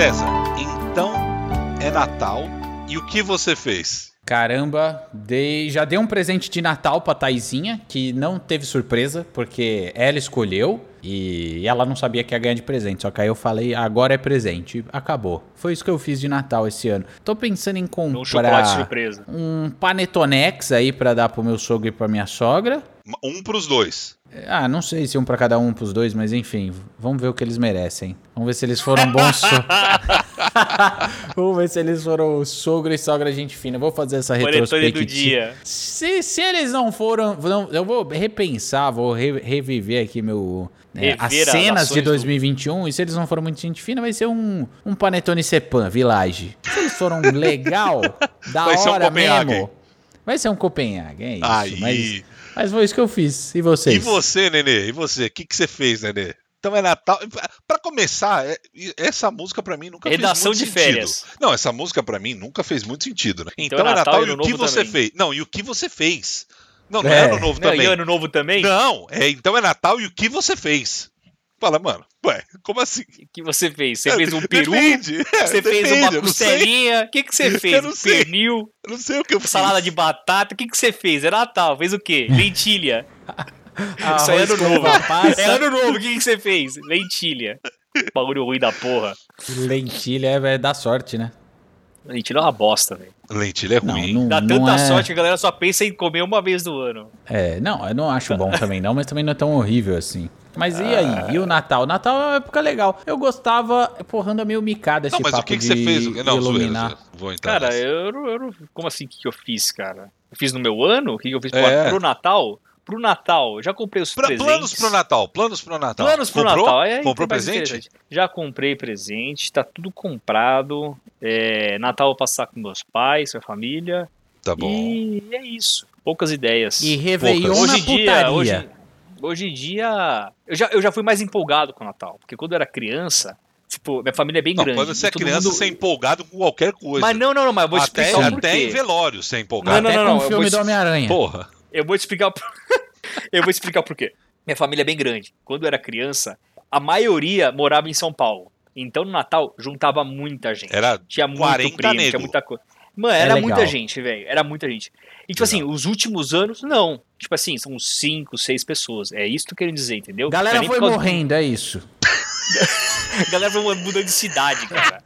César, então é Natal e o que você fez? Caramba, dei, já dei um presente de Natal pra Taizinha, que não teve surpresa, porque ela escolheu e ela não sabia que ia ganhar de presente. Só que aí eu falei, agora é presente. Acabou. Foi isso que eu fiz de Natal esse ano. Tô pensando em Um comprar surpresa. um panetonex aí pra dar pro meu sogro e pra minha sogra. Um pros dois. Ah, não sei se um pra cada um pros dois, mas enfim, vamos ver o que eles merecem. Vamos ver se eles foram bons so... Vamos ver se eles foram sogro e sogra gente fina. Vou fazer essa Panetone do retrospectiva. dia. Se, se eles não foram, não, eu vou repensar, vou re- reviver aqui meu né, as cenas de do- 2021 e se eles não foram muito gente fina, vai ser um um panetone Cepan Village. Se eles foram legal, da Vai um hora Copenhagen. mesmo. Vai ser um Copenhague, é isso. Aí. Mas, mas foi isso que eu fiz. E vocês? E você, Nenê? E você? O que, que você fez, Nenê? Então é Natal. Pra começar, é- essa música pra mim nunca Redação fez de muito sentido. férias. Não, essa música pra mim nunca fez muito sentido, né? Então, Então é é Natal Natal e o que você também. fez. Não, e o que você fez. Não, não É. é ano novo Não, também. e ano novo também? Não, é, então é Natal e o que você fez. Fala, mano, ué, como assim? O que você fez? Você fez um peru? Depende. é, Você fez depende, uma não sei. costelinha? O que, que você fez? Eu não Um sei. pernil? Eu não sei o que eu fiz. Salada de batata? O que, que você fez? É Natal. Fez o quê? Lentilha. Isso é Arroz ano novo. passa. É ano novo. O que, que você fez? Lentilha. Bagulho ruim da porra. Lentilha é, é da sorte, né? Lentilha é uma bosta, velho. Lentilha é ruim. não, Dá não tanta é... sorte que a galera só pensa em comer uma vez no ano. É, não, eu não acho bom também não, mas também não é tão horrível assim. Mas e aí? E o Natal? Natal é uma época legal. Eu gostava, porra, anda meio micada esse Não, mas papo o que, que de você fez? Não, iluminar. zoeira, zoeira. Vou entrar Cara, eu, não- eu. Como assim? O que, eu fiz, cara? Eu fiz no meu ano? O que, eu fiz É. pro, Natal? Pro Natal, eu já comprei os Pra- presentes. planos pro Natal, planos pro Natal. Planos pro Comprou? Natal. É, aí Comprou presente? Já comprei presente, tá tudo comprado. É, Natal eu vou passar com meus pais, com a família. Tá bom. E é isso. Poucas ideias. E Réveillon Poucas. na hoje em dia, putaria. hoje, hoje em dia, eu já, eu já fui mais empolgado com o Natal. Porque quando eu era criança, tipo, minha família é bem Não, grande. quando você é criança, mundo- você é empolgado com qualquer coisa. Mas não, não, não, mas eu vou te até, explicar o até em velório você é empolgado. Não, não, Até não, com não, o eu filme vou do Homem-Aranha. Porra. Eu vou te explicar. eu vou te explicar por quê. Minha família é bem grande. Quando eu era criança, a maioria morava em São Paulo. Então no Natal juntava muita gente. Era Tinha muito 40 primo, tinha muita coisa. Mano, É era legal. muita gente, velho. Era muita gente. E tipo assim, os últimos anos, não. Tipo assim, são cinco, seis pessoas. É isso que eu quero dizer, entendeu? Galera é foi causa- morrendo, é isso. A galera foi mudando de cidade, cara.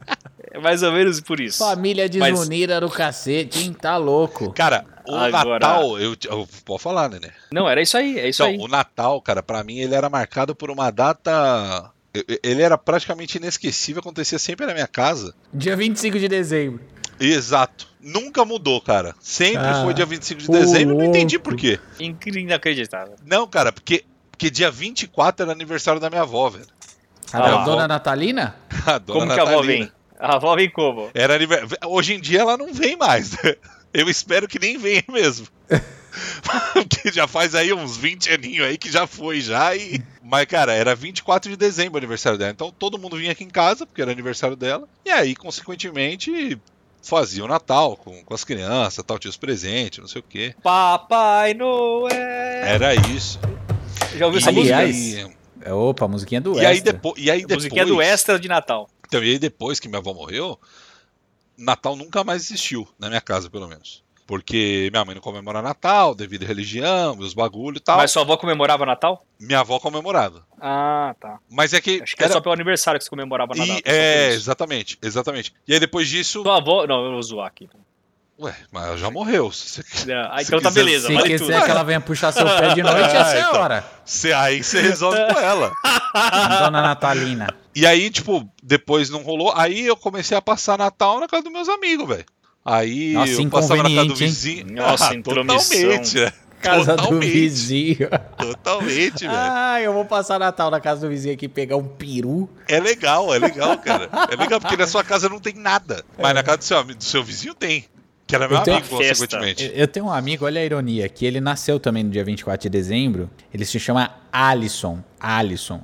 É mais ou menos por isso. Família Mas- desunida do cacete, hein? Tá louco. Cara, o Agora- Natal, eu, eu posso falar, né? Não, era isso aí, é isso Não, aí. o Natal, cara, pra mim ele era marcado por uma data. Ele era praticamente inesquecível, acontecia sempre na minha casa. Dia 25 de dezembro. Exato. Nunca mudou, cara. Sempre Ah, foi dia 25 de dezembro, eu não entendi louco. por quê. Incrível, inacreditável. Não, cara, porque, porque dia 24 era aniversário da minha avó, velho. A Ah, da a dona avó- Natalina? A dona Como que a avó Natalina. vem? A avó vem como? Era aniver- Hoje em dia ela não vem mais. né? Eu espero que nem venha mesmo. Porque já faz aí uns 20 aninhos aí que já foi já e... Mas, cara, era 24 de dezembro o aniversário dela. Então todo mundo vinha aqui em casa, porque era aniversário dela. E aí, consequentemente, fazia o Natal com, com as crianças, tal, tinha os presentes, não sei o quê. Papai Noel. Era isso. Já ouviu essa Aliás, música? E, É, Opa, musiquinha do e aí, Extra. depo... e aí A depois... musiquinha do extra de Natal. Então, e aí depois que minha avó morreu, Natal nunca mais existiu, na minha casa, pelo menos. Porque minha mãe não comemora Natal, devido à religião, os bagulho e tal. Mas sua avó comemorava Natal? Minha avó comemorava. Ah, tá. Mas é que. Acho que é só pelo aniversário que você comemorava E- Natal. é, exatamente, exatamente. E aí depois disso. Sua avó. Não, eu vou zoar aqui. Ué, mas ela já morreu. Se você... Ah, Se então tá quiser- beleza, Se vale quiser tudo. que ela venha puxar seu pé de noite, essa é a então. hora. Você- aí você resolve com ela. Dona Natalina. E aí, tipo, depois não rolou. Aí eu comecei a passar Natal na casa dos meus amigos, velho. Aí Nossa, eu passava na casa do hein? vizinho. Nossa, Ah, totalmente, né? Casa do Totalmente. vizinho. Totalmente, velho. Ah, eu vou passar Natal na casa do vizinho aqui pegar um peru. É legal, é legal, cara. É legal porque na sua casa não tem nada. Mas na casa do seu, do seu vizinho tem. Que era meu Eu amigo, consequentemente. Eu eu tenho um amigo, olha a ironia, que ele nasceu também no dia 24 de dezembro. Ele se chama Alisson. Alisson.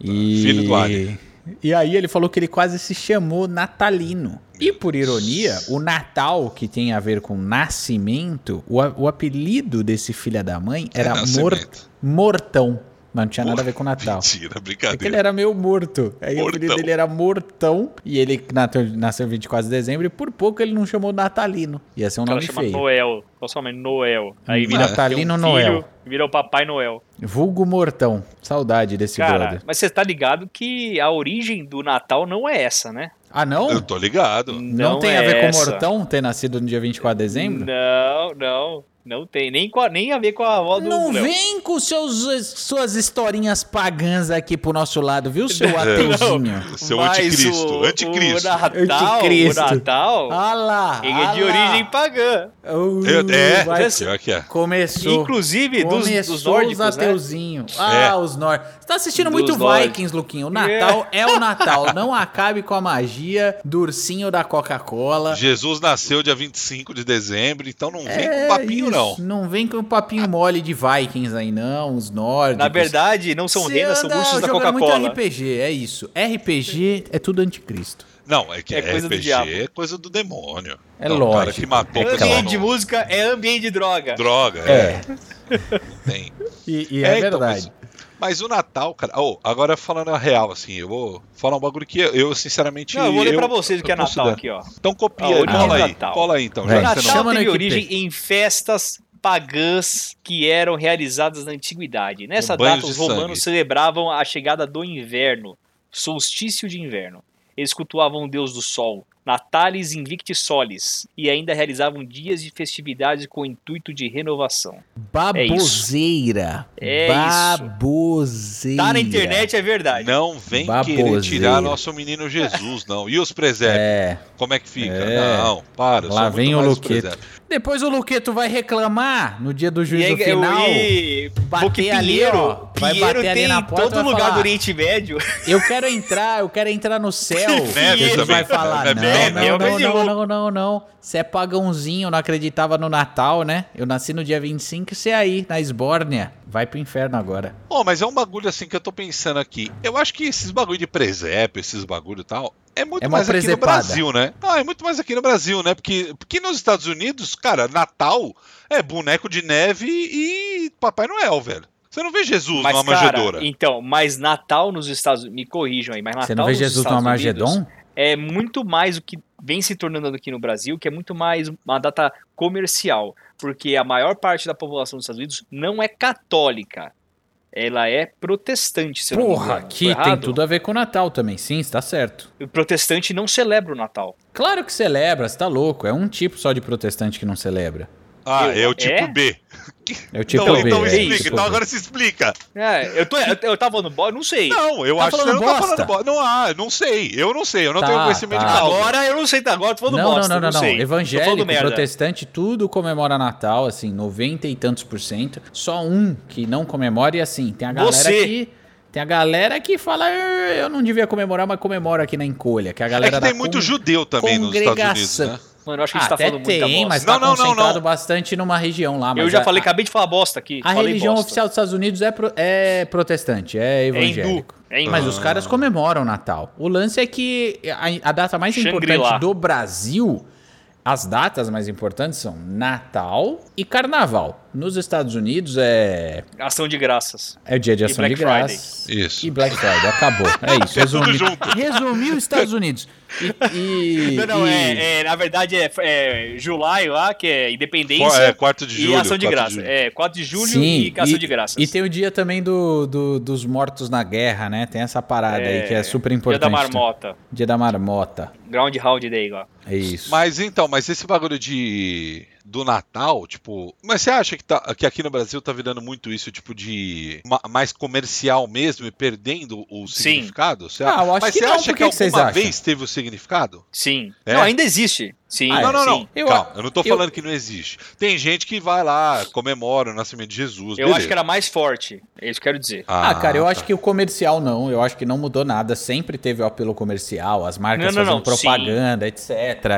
E... Filho do Ali. E aí ele falou que ele quase se chamou Natalino. E por ironia, o Natal, que tem a ver com nascimento, o, o apelido desse filho da mãe era Mor- nascimento. Mortão. Mas não tinha nada a ver com o Natal. Mentira, É que ele brincadeira. era meio morto. Aí o Mortão. apelido dele era Mortão. E ele nasceu, nasceu 24 de dezembro. E por pouco ele não chamou Natalino. Ia ser um O nome chama feio. Noel. Qual seu nome? Noel. Aí vira Natalino um filho, Noel. Vira o Papai Noel. Vulgo Mortão. Saudade desse Cara, brother. mas você tá ligado que a origem do Natal não é essa, né? Ah, não? Eu tô ligado. Não, Não tem a é ver com essa. Mortão ter nascido no dia 24 de dezembro? Não, não. Não tem. Nem, com a- nem a ver com a avó do Não Léo. vem com seus, suas historinhas pagãs aqui pro nosso lado, viu, seu ateuzinho? Seu Mas anticristo. o, anticristo. O Natal, Anticristo. o Natal Ah lá! ele é de ah lá. origem pagã. Uh, Eu- é, vai- pior que é. Começou. Inclusive dos, Começou dos nórdicos, os né? ateuzinhos. Ah, É. os nórdicos. Você tá assistindo Dos muito nórdicos. Vikings, Luquinho. O Natal é. o Natal. Não acabe com a magia do ursinho da Coca-Cola. Jesus nasceu dia 25 de dezembro, então não vem É com papinho. Não. Não vem com papinho mole de Vikings aí, não. Os nórdicos. Na verdade, não são Você rendas, são ursos da jogando muito Coca-Cola. RPG, é isso. RPG é tudo anticristo. Não, é que É é coisa do RPG diabo. é coisa do demônio. É Não, O cara lógico. que matou É o Ambiente de música é ambiente de droga. Droga, É. é. Tem. E, e é, então, verdade. Mas, mas o Natal, cara. Oh, agora falando a real, assim, eu vou falar um bagulho que eu, sinceramente. Não, eu vou ler eu- pra vocês o que é eu Natal aqui, ó. Então copia, A origem cola aí. Natal. Cola aí, então. Que Natal. Chama teve origem em festas pagãs que eram realizadas na antiguidade. Nessa Banhos data, os romanos sangue. celebravam a chegada do inverno, solstício de inverno. Eles cultuavam o deus do sol, Natalis Invicti Solis, e ainda realizavam dias de festividades com o intuito de renovação. Baboseira. É Baboseira. Tá na internet, é verdade. Não vem Baboseira. querer tirar nosso menino Jesus, não. E os presépios? É. Como é que fica? É. Não, para. Lá vem o Luqueto. Depois o Luqueto vai reclamar no dia do E juízo aí, final. e, bater porque ali, Pinheiro, ó, vai Pinheiro bater ali tem na em porta e todo lugar falar, do Oriente Médio. Eu quero entrar, eu quero entrar no céu. Neve Ele vai falar, É não, não, é não, não, louco. não, não, não. Você é pagãozinho, não acreditava no Natal, né? Eu nasci no dia 25 e você aí, na Esbórnia. Vai pro inferno agora. Ó, mas é um bagulho assim que eu tô pensando aqui. Eu acho que esses bagulho de presépio, esses bagulho e tal, é muito É mais aqui no presepada. Brasil, né? Ah, é muito mais aqui no Brasil, né? Porque, porque nos Estados Unidos, cara, Natal é boneco de neve e Papai Noel, velho. Você não vê Jesus Mas, numa cara, manjedoura. então, mas Natal nos Estados Unidos, me corrijam aí, mas Natal Você não vê Jesus Unidos Armagedon? É muito mais o que vem se tornando aqui no Brasil, que é muito mais uma data comercial, porque a maior parte da população dos Estados Unidos não é católica. Ela é protestante, se Porra, aqui tem tudo a ver com o Natal também. Sim, está certo. O protestante não celebra o Natal. Claro que celebra, você tá louco. É um tipo só de protestante que não celebra. Ah, Eu- é o tipo é? B. É o tipo então, B. então é, explica. tipo então B. agora se explica. É, eu, tô, eu, eu tava falando bosta, não sei. Não, eu Tá acho que você falando não tá bosta? falando bosta. Não, ah, não sei. Eu não sei. Eu não Tá, tenho conhecimento tá. de causa. Agora eu não sei, tá? Agora eu tô falando Não, bosta, não, não, não, não. falando Evangélico, protestante, tudo comemora Natal, assim, 90 e tantos por cento. Só um que não comemora e assim, tem a galera Você. que. Tem a galera que fala, "Eh, eu não devia comemorar, mas comemora aqui na encolha. Que é a É galera que tem da muito judeu também nos Estados Unidos, né? Mano, eu acho que a Ah, gente tá até falando muita tem, bosta. mas tá Não, não, não, concentrado não. bastante numa região lá. Eu já a- falei, acabei de falar bosta aqui. A falei religião bosta. oficial dos Estados Unidos é, pro- é protestante, é hindu, evangélico. é hindu. Mas os caras comemoram o Natal. O lance é que a, a data mais importante do Brasil, as datas mais importantes são Natal e Carnaval. Nos Estados Unidos é, Ação de graças. é o dia de E ação de Friday. graças. Isso. E Black Friday, acabou. É isso. É resumi- junto. Resumiu os Estados Unidos. E, e- Não, não, e- é, é, na verdade é, é July lá, que é independência. É, quarto de julho. e ação de graça. julho. É, 4 de julho Sim, e ação de graças. E tem o dia também do, do- dos mortos na guerra, né? Tem essa parada aí que é super Dia importante. da marmota. Dia da marmota. Groundhog Day lá. É isso. Mas então, mas esse bagulho de do Natal, tipo, mas você acha que, tá, que aqui no Brasil tá virando muito isso, tipo de ma- mais comercial mesmo e perdendo o Sim. significado? Você Ah, eu acho mas que você não, acha por que, que alguma acham? vez teve o significado? Sim. É? Não, ainda existe. Sim. Ah, não, não, não. sim. Eu- Calma, eu não tô eu- falando que não existe. Tem gente que vai lá, comemora o nascimento de Jesus. Eu beleza. acho que era mais forte. É isso que eu quero dizer. Ah, cara, eu tá. acho que o comercial não, eu acho que não mudou nada. Sempre teve o apelo comercial, as marcas Não, não, fazendo não, propaganda, etc.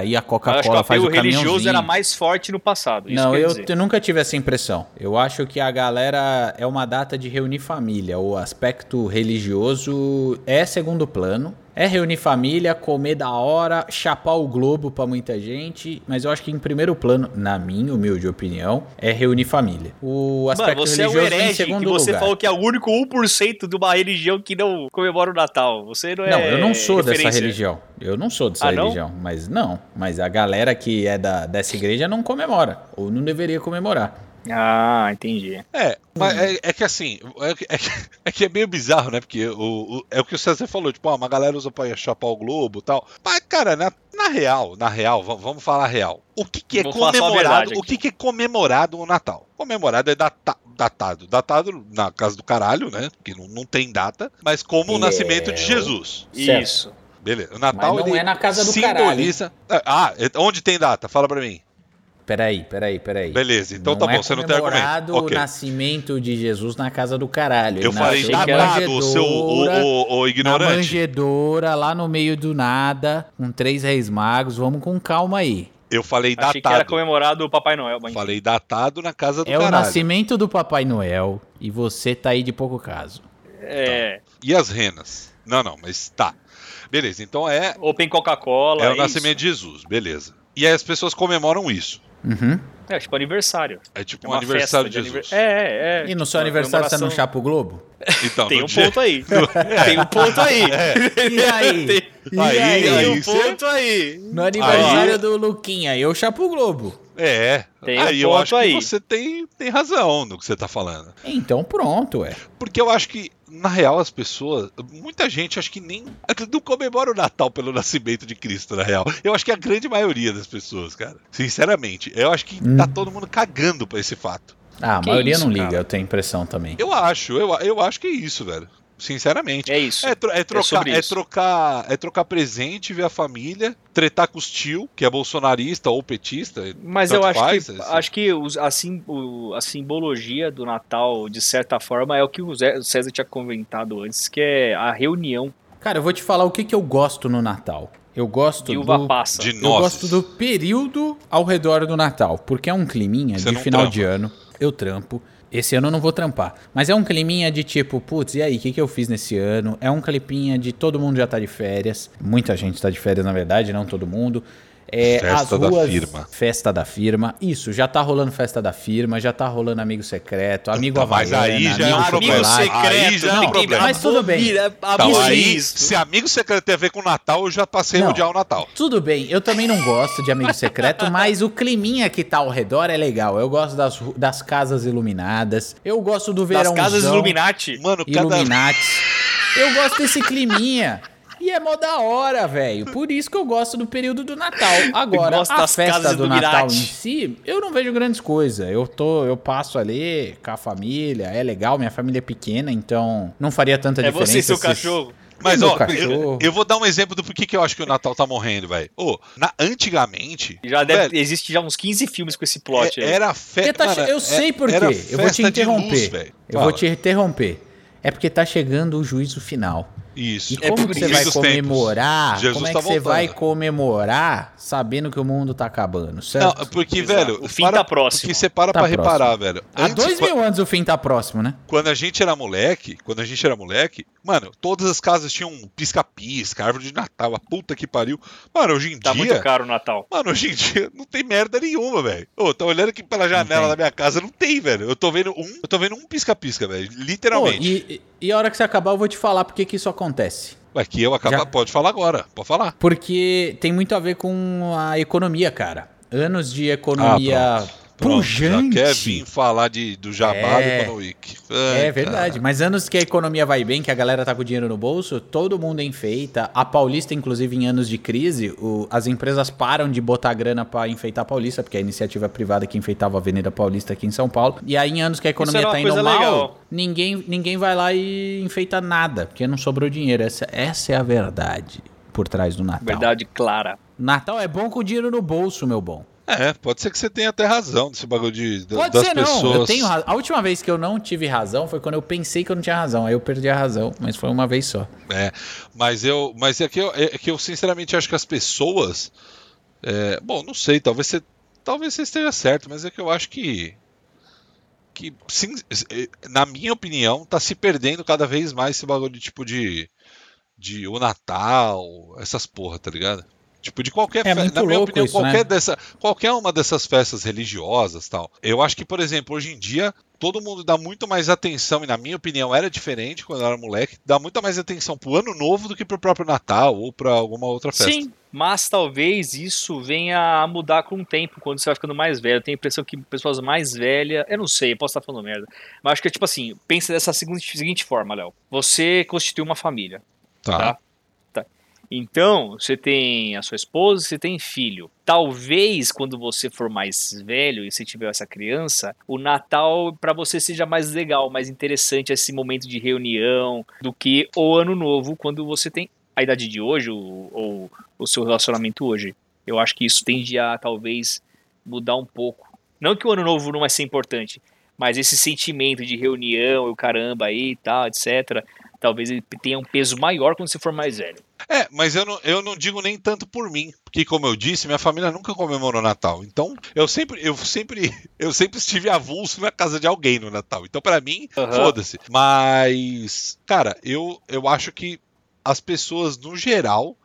E a Eu o Coca-Cola faz apelo o religioso era mais forte no passado. Isso Não, eu eu, eu nunca tive essa impressão. Eu acho que a galera é uma data de reunir família. O aspecto religioso é segundo plano. É reunir família, comer da hora, chapar o globo pra muita gente, mas eu acho que em primeiro plano, na minha humilde opinião, é reunir família. O aspecto Mano, você é um religioso vem em herege segundo que você lugar. falou que é o único 1% de uma religião que não comemora o Natal. Você não é Não, eu não sou dessa referência. religião. Eu não sou dessa Ah, não? religião. Mas não. Mas a galera que é da, dessa igreja não comemora. Ou não deveria comemorar. Ah, entendi. É, mas é, é que assim, é, que- é que- é que é meio bizarro, né? Porque o, o- é o que o César falou, tipo, ah, uma galera usa pra chapar o globo e tal. Mas, cara, na, na real, na real, va- vamos falar a real. O que, que é Vou comemorado? O que, que é comemorado no Natal? Comemorado é data- datado. Datado na casa do caralho, né? Que não, não tem data, mas como o É, nascimento de o- Jesus. Certo. Isso. Beleza. O Natal Mas não ele é na casa do simboliza. Ah, é- onde tem data? Fala pra mim. Peraí, peraí, peraí. Beleza, então não tá bom, é você não tem argumento. o nascimento de Jesus na casa do caralho. Eu falei na datado, o seu o, o, o Na ignorante. manjedoura, lá no meio do nada, com três reis magos. Vamos com calma aí. Eu falei Achei que era datado. comemorado o Papai Noel. mas- Falei datado na casa do É o caralho. nascimento do Papai Noel e você tá aí de pouco caso. É. E as renas? Não, não, mas tá. Beleza, então é, Open Coca-Cola. é o isso. nascimento de Jesus, beleza. E aí as pessoas comemoram isso. Uhum. É, tipo aniversário. É tipo É um aniversário de Jesus. aniver- É, é. E no tipo, seu aniversário você não chapa o Globo? Então, Tem um dia- ponto aí. Tem um ponto aí. E aí? Tem, E Aí, aí? tem aí um ponto aí. No aniversário Aí- do Luquinha, eu chapo o Globo. É, Tem um aí eu ponto acho aí. que você tem, tem razão no que você tá falando. Então pronto, ué. Porque eu acho que, na real, as pessoas. Muita gente acho que nem. Não comemora o Natal pelo nascimento de Cristo, na real. Eu acho que a grande maioria das pessoas, cara. Sinceramente. Eu acho que Hum. tá todo mundo cagando pra esse fato. Ah, a Que maioria isso, não liga, cara? eu tenho impressão também. Eu acho, eu, eu acho que é isso, velho. Sinceramente. É isso. É, tro- é trocar, sobre é, isso. trocar, é trocar presente, ver a família, tretar com os tio, que é bolsonarista ou petista. Mas eu acho faz, que, assim. acho que os- a, sim- o- a simbologia do Natal, de certa forma, é o que o o César tinha comentado antes, que é a reunião Cara, eu vou te falar o que, que eu gosto no Natal. Eu gosto de uva do... passa. De Eu gosto do período ao redor do Natal, porque é um climinha Você de final trampa. de ano. Eu trampo. Esse ano eu não vou trampar. Mas é um climinha de tipo, putz, e aí, o que, que eu fiz nesse ano? É um clipinha de todo mundo já tá de férias. Muita gente tá de férias, na verdade, não todo mundo. É, Festa as da ruas, firma. Festa da firma. Isso, já tá rolando festa da firma, já tá rolando amigo secreto, amigo Tá, mas aí já é um amigo. Aí já é um ninguém- problema. Mas tudo bem. Então, aí, se amigo secreto tem a ver com Natal, eu já passei a Não. odiar o Natal. Tudo bem, eu também não gosto de amigo secreto, mas o climinha que tá ao redor é legal. Eu gosto das, das casas iluminadas. Eu gosto do Das verãozão. casas Illuminati. Mano, cada. Illuminati. Eu gosto desse climinha. E é mó da hora, velho. Por isso que eu gosto do período do Natal. Agora, gosto a das festa casas do Natal em si, eu não vejo grandes coisas. Eu tô, eu passo ali com a família, é legal, minha família é pequena, então não faria tanta É diferença. você e seu se- cachorro. Mas, ó, cachorro. eu, eu vou dar um exemplo do porquê que eu acho que o Natal tá morrendo, velho. Ô, na- antigamente. Já deve, velho, existe já uns 15 filmes com esse plot é- aí. era festa. tá eu sei por quê. Eu vou te interromper. eu vou te interromper. É porque tá chegando o juízo final. Isso. E É como que você isso. vai comemorar? Jesus como é tá que você voltando. vai comemorar sabendo que o mundo tá acabando, Não, certo? porque, Exato. velho. O fim para- tá próximo. Porque você para Tá pra próximo. reparar, velho. Há Antes, dois mil anos o fim tá próximo, né? Quando a gente era moleque, quando a gente era moleque, mano, todas as casas tinham pisca-pisca, árvore de Natal, a puta que pariu. Mano, hoje em Tá dia. muito caro o Natal. Mano, hoje em dia não tem merda nenhuma, velho. Ô, tô olhando aqui pela janela da minha casa, não tem, velho. Eu tô vendo um, eu tô vendo um pisca-pisca, velho. Pô, Literalmente. e, e a hora que você acabar, eu vou te falar por que que isso acontece. Ué, que eu acabar, Já- pode falar agora, pode falar. Porque tem muito a ver com a economia, cara. Anos de economia Pronto, já pujante. quer vir falar de, do jabá É. do Economic. É verdade, mas anos que a economia vai bem, que a galera tá com dinheiro no bolso, todo mundo enfeita. A Paulista, inclusive, em anos de crise, o- as empresas param de botar grana pra enfeitar a Paulista, porque é a iniciativa privada que enfeitava a Avenida Paulista aqui em São Paulo. E aí, em anos que a economia tá indo mal, legal. ninguém, ninguém vai lá e enfeita nada, porque não sobrou dinheiro. Essa, essa é a verdade por trás do Natal. Verdade clara. Natal é bom com dinheiro no bolso, meu bom. É, pode ser que você tenha até razão desse bagulho de, Pode das ser pessoas. não, eu tenho razão. A última vez que eu não tive razão foi quando eu pensei que eu não tinha razão. Aí eu perdi a razão, mas foi uma vez só. É, mas eu, mas é que eu, é que eu sinceramente acho que as pessoas, é, bom, não sei, talvez você, talvez você esteja certo, mas é que eu acho que, que sim, é, na minha opinião, tá se perdendo cada vez mais esse bagulho de tipo de de o Natal, essas porra, tá ligado? Tipo, de qualquer É fe- na minha opinião, isso, qualquer né? dessa, qualquer uma dessas festas religiosas, tal. Eu acho que, por exemplo, hoje em dia todo mundo dá muito mais atenção e na minha opinião era diferente quando eu era moleque, dá muito mais atenção pro ano novo do que pro próprio Natal ou pra alguma outra festa. Sim, mas talvez isso venha a mudar com o tempo, quando você vai ficando mais velho. Eu tenho a impressão que pessoas mais velhas. Eu não sei, eu posso estar falando merda. Mas acho que é tipo assim: pensa dessa seguinte, seguinte forma, Léo. Você constitui uma família. Tá. Tá. Então, você tem a sua esposa, você tem filho. Talvez quando você for mais velho e você tiver essa criança, o Natal para você seja mais legal, mais interessante esse momento de reunião do que o ano novo quando você tem a idade de hoje ou, ou o seu relacionamento hoje. Eu acho que isso tende a talvez mudar um pouco. Não que o ano novo não vai ser importante, mas esse sentimento de reunião, o caramba aí e tal, etc. Talvez ele tenha um peso maior quando você for mais velho. É, mas eu não, eu não digo nem tanto por mim, porque como eu disse, minha família nunca comemorou Natal. Então, eu sempre, eu sempre, eu sempre estive avulso na casa de alguém no Natal. Então, pra mim, Aham. foda-se. Mas, cara, eu, eu acho que as pessoas no geral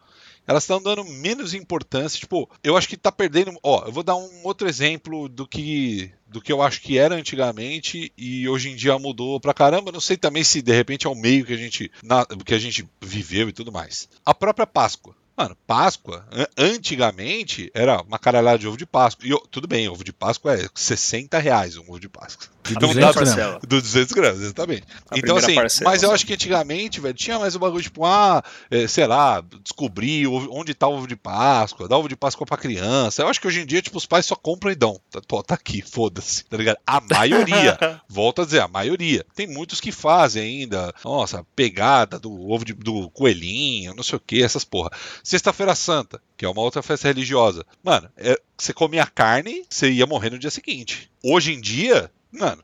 elas estão dando menos importância. Tipo, eu acho que tá perdendo. Ó, eu vou dar um outro exemplo do que do que eu acho que era antigamente e hoje em dia mudou pra caramba. Não sei também se de repente é o meio que a gente na- que a gente viveu e tudo mais. A própria Páscoa. Mano, Páscoa, an- antigamente, era uma caralhada de ovo de Páscoa. E tudo bem, ovo de Páscoa é 60 reais um ovo de Páscoa. De Então 200 dá pra- gramas. parcela. do 200 gramas, exatamente. A então, assim, parcela, mas eu sabe? acho que antigamente, velho, tinha mais o bagulho, tipo, ah, é, sei lá, descobrir onde tá o ovo de Páscoa, dar ovo de Páscoa pra criança. Eu acho que hoje em dia, tipo, os pais só compram e dão. Tá, pô, tá aqui, foda-se, tá ligado? A maioria, volto a dizer, a maioria. Tem muitos que fazem ainda, nossa, pegada do ovo de- do coelhinho, não sei o que, essas porra. Sexta-feira Santa, que é uma outra festa religiosa. Mano, é, você comia carne, você ia morrer no dia seguinte. Hoje em dia, mano,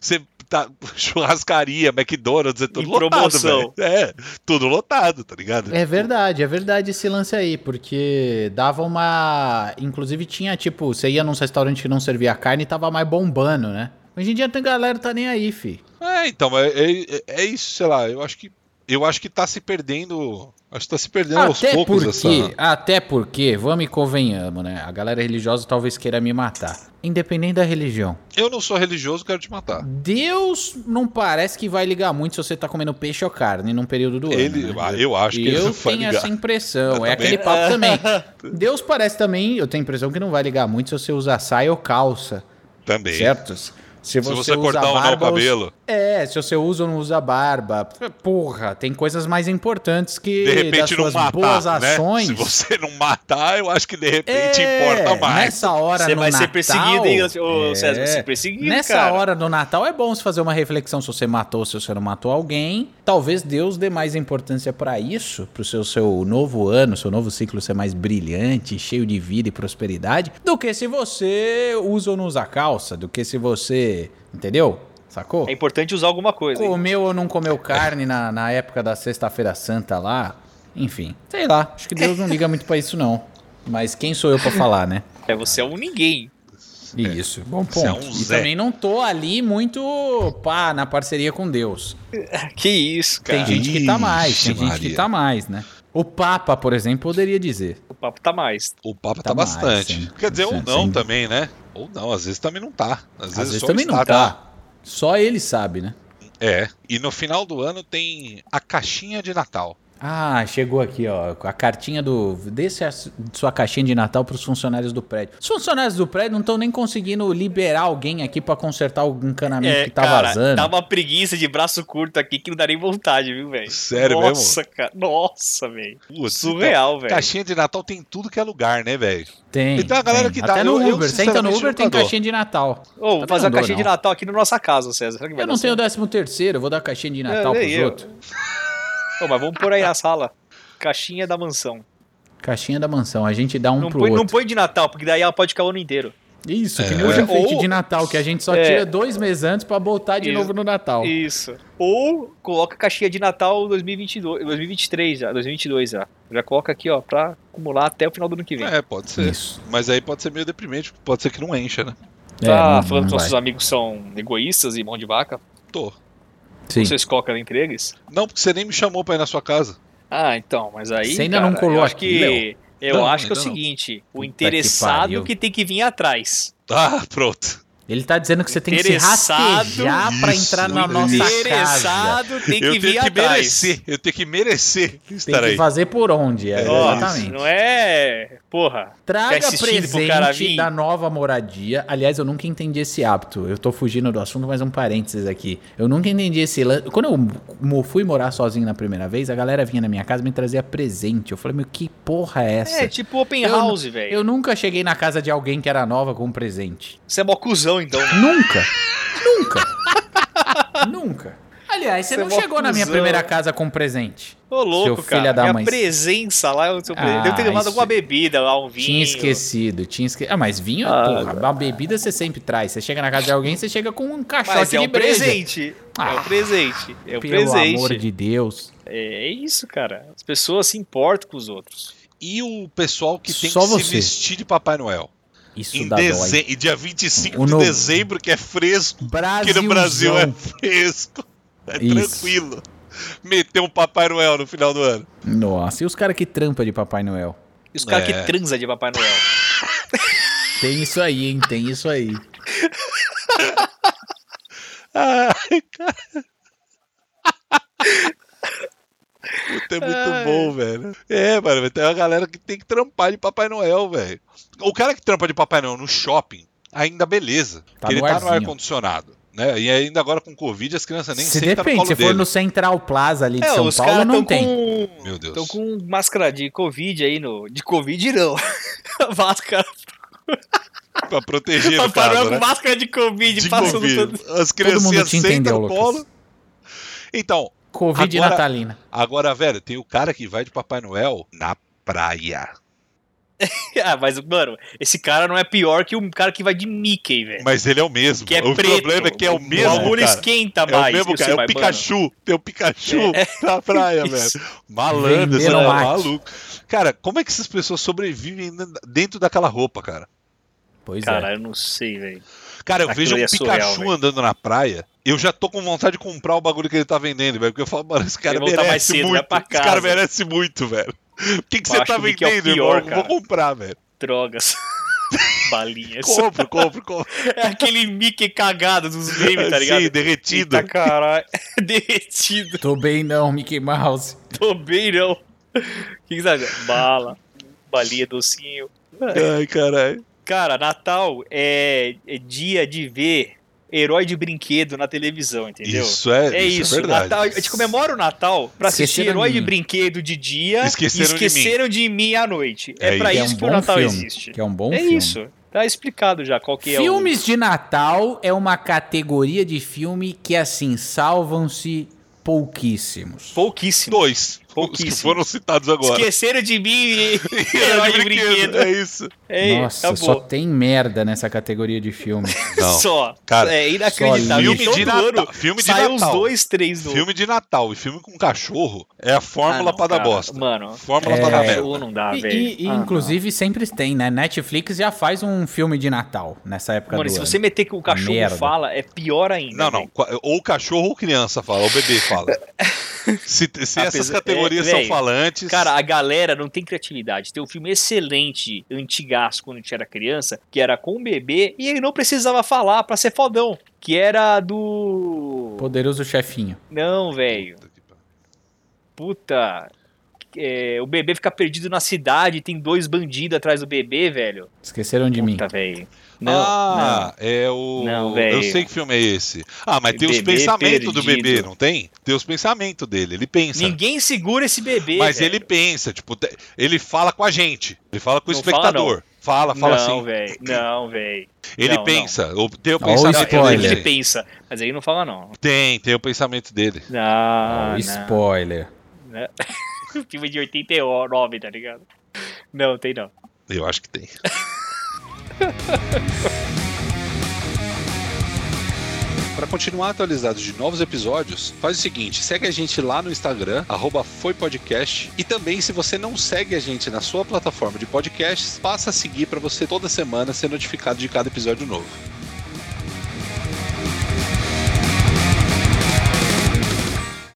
você tá churrascaria, McDonald's, é tudo Em lotado, promoção. velho. É, tudo lotado, tá ligado? É verdade, é verdade esse lance aí, porque dava uma. Inclusive tinha, tipo, você ia num restaurante que não servia carne e tava mais bombando, né? Hoje em dia tem galera que tá nem aí, fi. É, então, é, é, é isso, sei lá, eu acho que eu acho que tá se perdendo, acho que tá se perdendo aos Até poucos porque, essa até porque, vamos e convenhamos, né? A galera religiosa talvez queira me matar. Independente da religião. Eu não sou religioso, quero te matar. Deus não parece que vai ligar muito se você tá comendo peixe ou carne num período do Ele, ano. ah, né? eu acho que ele eu não vai tenho ligar. essa impressão. Eu é também. aquele papo também. Deus parece também, eu tenho a impressão que não vai ligar muito se você usar saia ou calça. Também. Certo? Se Se você, você usa cortar ou não o barba, cabelo, É, se você usa ou não usa barba. Porra, tem coisas mais importantes que de repente das não suas matar, boas né? ações. Se você não matar, eu acho que de repente É, importa mais. Nessa hora Você no vai Natal, ser perseguido, hein, ô é, César? Vai ser perseguido, Nessa cara. hora do Natal é bom se fazer uma reflexão se você matou, se você não matou alguém. Talvez Deus dê mais importância pra isso, pro seu, seu novo ano, seu novo ciclo ser mais brilhante, cheio de vida e prosperidade, do que se você usa ou não usa calça, do que se você. Entendeu? Sacou? É importante usar alguma coisa. hein? Comeu ou não comeu carne na, na época da Sexta-feira Santa lá. Enfim, sei lá. Acho que Deus não liga muito pra isso, não. Mas quem sou eu pra falar, né? É, você é um ninguém. Isso, bom Você é ponto. um e também não tô ali muito, pá, na parceria com Deus. Que isso, cara. Tem gente que tá mais, tem gente que tá mais, né? O Papa, por exemplo, poderia dizer. O papo tá mais. O papo Tá tá, mais, bastante. sim. Quer dizer, ou Sim, não sim. também, né? Ou não, às vezes também não tá. Às vezes, Às vezes só também não tá. Só ele sabe, né? É. E no final do ano tem a caixinha de Natal. Ah, chegou aqui, ó. A cartinha do. Desse a su- sua caixinha de Natal pros funcionários do prédio. Os funcionários do prédio não estão nem conseguindo liberar alguém aqui pra consertar o encanamento que tá É, cara, vazando. Dá uma preguiça de braço curto aqui que não dá nem vontade, viu, velho? Sério Nossa, cara. Nossa, velho. Surreal, então, velho. Caixinha de Natal tem tudo que é lugar, né, velho? Tem. Então a galera tem. que dá- Até no eu- eu, Uber. Senta no Uber, tem caixinha de Natal. Ô, vou fazer a caixinha de não. Natal aqui na nossa casa, César. Será que vai Eu não tenho certo? décimo terceiro, vou dar caixinha de Natal nem pros outros. Mas vamos pôr aí na sala. Caixinha da mansão. Caixinha da mansão, a gente dá um Não pro põe, não outro. põe de Natal, porque daí ela pode ficar o ano inteiro. Isso, que É. nem o enfeite Ou- de Natal, que a gente só É. tira dois meses antes pra botar de Isso. novo no Natal. Isso. Ou coloca caixinha de Natal 2022, 2023 já, 2022 já. Já coloca aqui, ó, pra acumular até o final do ano que vem. É, pode ser. Isso. Mas aí pode ser meio deprimente, pode ser que não encha, né? É, tá não- falando não que nossos amigos são egoístas e mão de vaca? Tô. Sim. Você escolhe entre eles? Não, porque você nem me chamou pra ir na sua casa. Ah, então, mas aí. Você ainda cara, não colou eu acho aqui, que, Eu Não, acho que é o não. seguinte: o Puta que interessado pariu. que tem que vir atrás. Ah, pronto. Ele tá dizendo que você tem que se rastejar pra isso, entrar na o nossa casa. Interessado tem que eu vir tenho que atrás. merecer, eu tenho que merecer Tem que aí. fazer por onde, é, Ó, exatamente. não é. Porra. Traga presente da nova moradia. Aliás, eu nunca entendi esse hábito. Eu tô fugindo do assunto, mas um parênteses aqui. Eu nunca entendi esse lance. Quando eu fui morar sozinho na primeira vez, a galera vinha na minha casa e me trazia presente. Eu falei, meu, que porra é essa? É tipo open Eu- house, velho. Eu nunca cheguei na casa de alguém que era nova com um presente. Você é mó cuzão, então. Nunca. Nunca. Nunca. Aliás, você Você é não chegou na minha primeira casa com presente. Ô, louco, Seu filho cara. da Minha mãe. presença lá, o seu Ah, presente. Deve ter levado isso- alguma bebida lá, um vinho. Tinha esquecido, tinha esquecido. Ah, mas vinho, Ah, porra, uma bebida você sempre traz. Você chega na casa de alguém, você chega com um caixote Mas é de um breja. presente. é Ah, um presente. É um Pelo presente. amor de Deus. É isso, cara. As pessoas se importam com os outros. E o pessoal que tem Só que se você. vestir de Papai Noel. Isso Em dá dó. hein? dezembro, e dia 25 O de no- dezembro, que é fresco. Porque no Brasil é fresco. É Isso. tranquilo. Meter um Papai Noel no final do ano. Nossa, e os caras que trampa de Papai Noel? E os caras É. que transa de Papai Noel. Tem isso aí, hein? Tem isso aí. Ai, cara. Puta, é muito Ai. bom, velho. É, mano, tem uma galera que tem que trampar de Papai Noel, velho. O cara que trampa de Papai Noel no shopping, ainda beleza. Tá ele tá no ar-condicionado. Né? E ainda agora com Covid, as crianças nem Se sentam no depende, colo se dele. for no Central Plaza ali de É, São os Paulo, não tem. com. Meu Deus. Estão com máscara de Covid aí no. De Covid não. máscara. Pra proteger, no caso, com né? máscara de Covid, De passando Covid. todo. As criancinhas te sentam entendeu, no Lucas. colo. Então, Covid Agora- natalina. agora, velho, tem o cara que vai de Papai Noel na praia. Ah, mas, mano, esse cara não é pior que o cara que vai de Mickey, velho. Mas ele é o mesmo. Que é o preto. problema é que é o mesmo, O bagulho cara. esquenta É o mais. mesmo que você cara, é o Pikachu. Tem o Pikachu na praia, velho. Malandro, cara é maluco. Cara, como é que essas pessoas sobrevivem dentro daquela roupa, cara? Pois Mano. é. Cara, eu não sei, velho. Cara, eu Aquilo vejo um é surreal, Pikachu andando na praia, eu já tô com vontade de comprar o bagulho que ele tá vendendo, velho. Porque eu falo, mano, esse cara merece cedo, muito. pra Esse cara merece muito, velho. O que, que você tá que é vendendo, pior, irmão? Eu Vou comprar, velho. Drogas. Balinhas. Compro, compro, compro. É aquele Mickey cagado dos memes, tá ligado? Sim, derretido. Eita, caralho. Derretido. Tô bem não, Mickey Mouse. Tô bem, não. O que, que você acha? Bala. Balinha docinho. Ai, caralho. Cara, Natal é, é dia de ver herói de brinquedo na televisão, entendeu? Isso é, É isso, é verdade. Natal, a gente comemora o Natal pra assistir Esqueceram herói de de mim. brinquedo de dia Esqueceram e de esqueceram de mim, à noite. É, É pra Que é isso um que o Natal filme. existe. Que é um bom é filme. isso. Tá explicado já qual que é Filmes de Natal é uma categoria de filme que, assim, salvam-se pouquíssimos. o... Pouquíssimo. Dois. Os que foram citados agora. Esqueceram de mim e Herói herói de de brinquedo, brinquedo. É isso. É, Nossa, acabou. só tem merda nessa categoria de filme. Não. Só. Cara, é inacreditável. filme de Natal- filme de sai uns Natal. dois, três no... Filme de Natal e filme com cachorro é a fórmula Ah, não, pra dar cara. bosta. Mano, Fórmula É. pra dar merda. cachorro não dá, E, Ah, velho. e- e, Ah, inclusive, sempre tem, né? Netflix já faz um filme de Natal nessa época Mano, do se ano. você meter que o cachorro Merda. fala, é pior ainda. Não, não. Qua- Ou o cachorro ou criança fala, ou o bebê fala. Se, se essas Apesar- categorias é, são velho, falantes. Cara, a galera não tem criatividade. Tem um filme excelente, quando a gente era criança, que era com um bebê e ele não precisava falar pra ser fodão. Que era do. Poderoso chefinho. Não, velho. Puta. É, o bebê fica perdido na cidade, tem dois bandidos atrás do bebê, velho. Esqueceram de mim. Puta, velho. Não, ah, é o. Não, velho. Eu sei que filme é esse. Ah, mas tem os pensamentos do perdido. bebê, não tem? Tem os pensamentos dele. Ele não. pensa. Ninguém segura esse bebê. mas velho. ele pensa, tipo, ele fala com a gente. Ele fala com o Não espectador. Fala, fala, não, assim. velho. Não, velho. Ele não, pensa. o- Tem o o pensamento spoiler. dele. Ele pensa, mas aí não fala não. Tem, tem o pensamento dele. Ah, não. spoiler. né? Filme de 89, tá ligado? Não, tem não. Eu acho que tem. Para continuar atualizado de novos episódios, faz o seguinte: segue a gente lá no Instagram, foipodcast. E também, se você não segue a gente na sua plataforma de podcasts, passa a seguir para você toda semana ser notificado de cada episódio novo.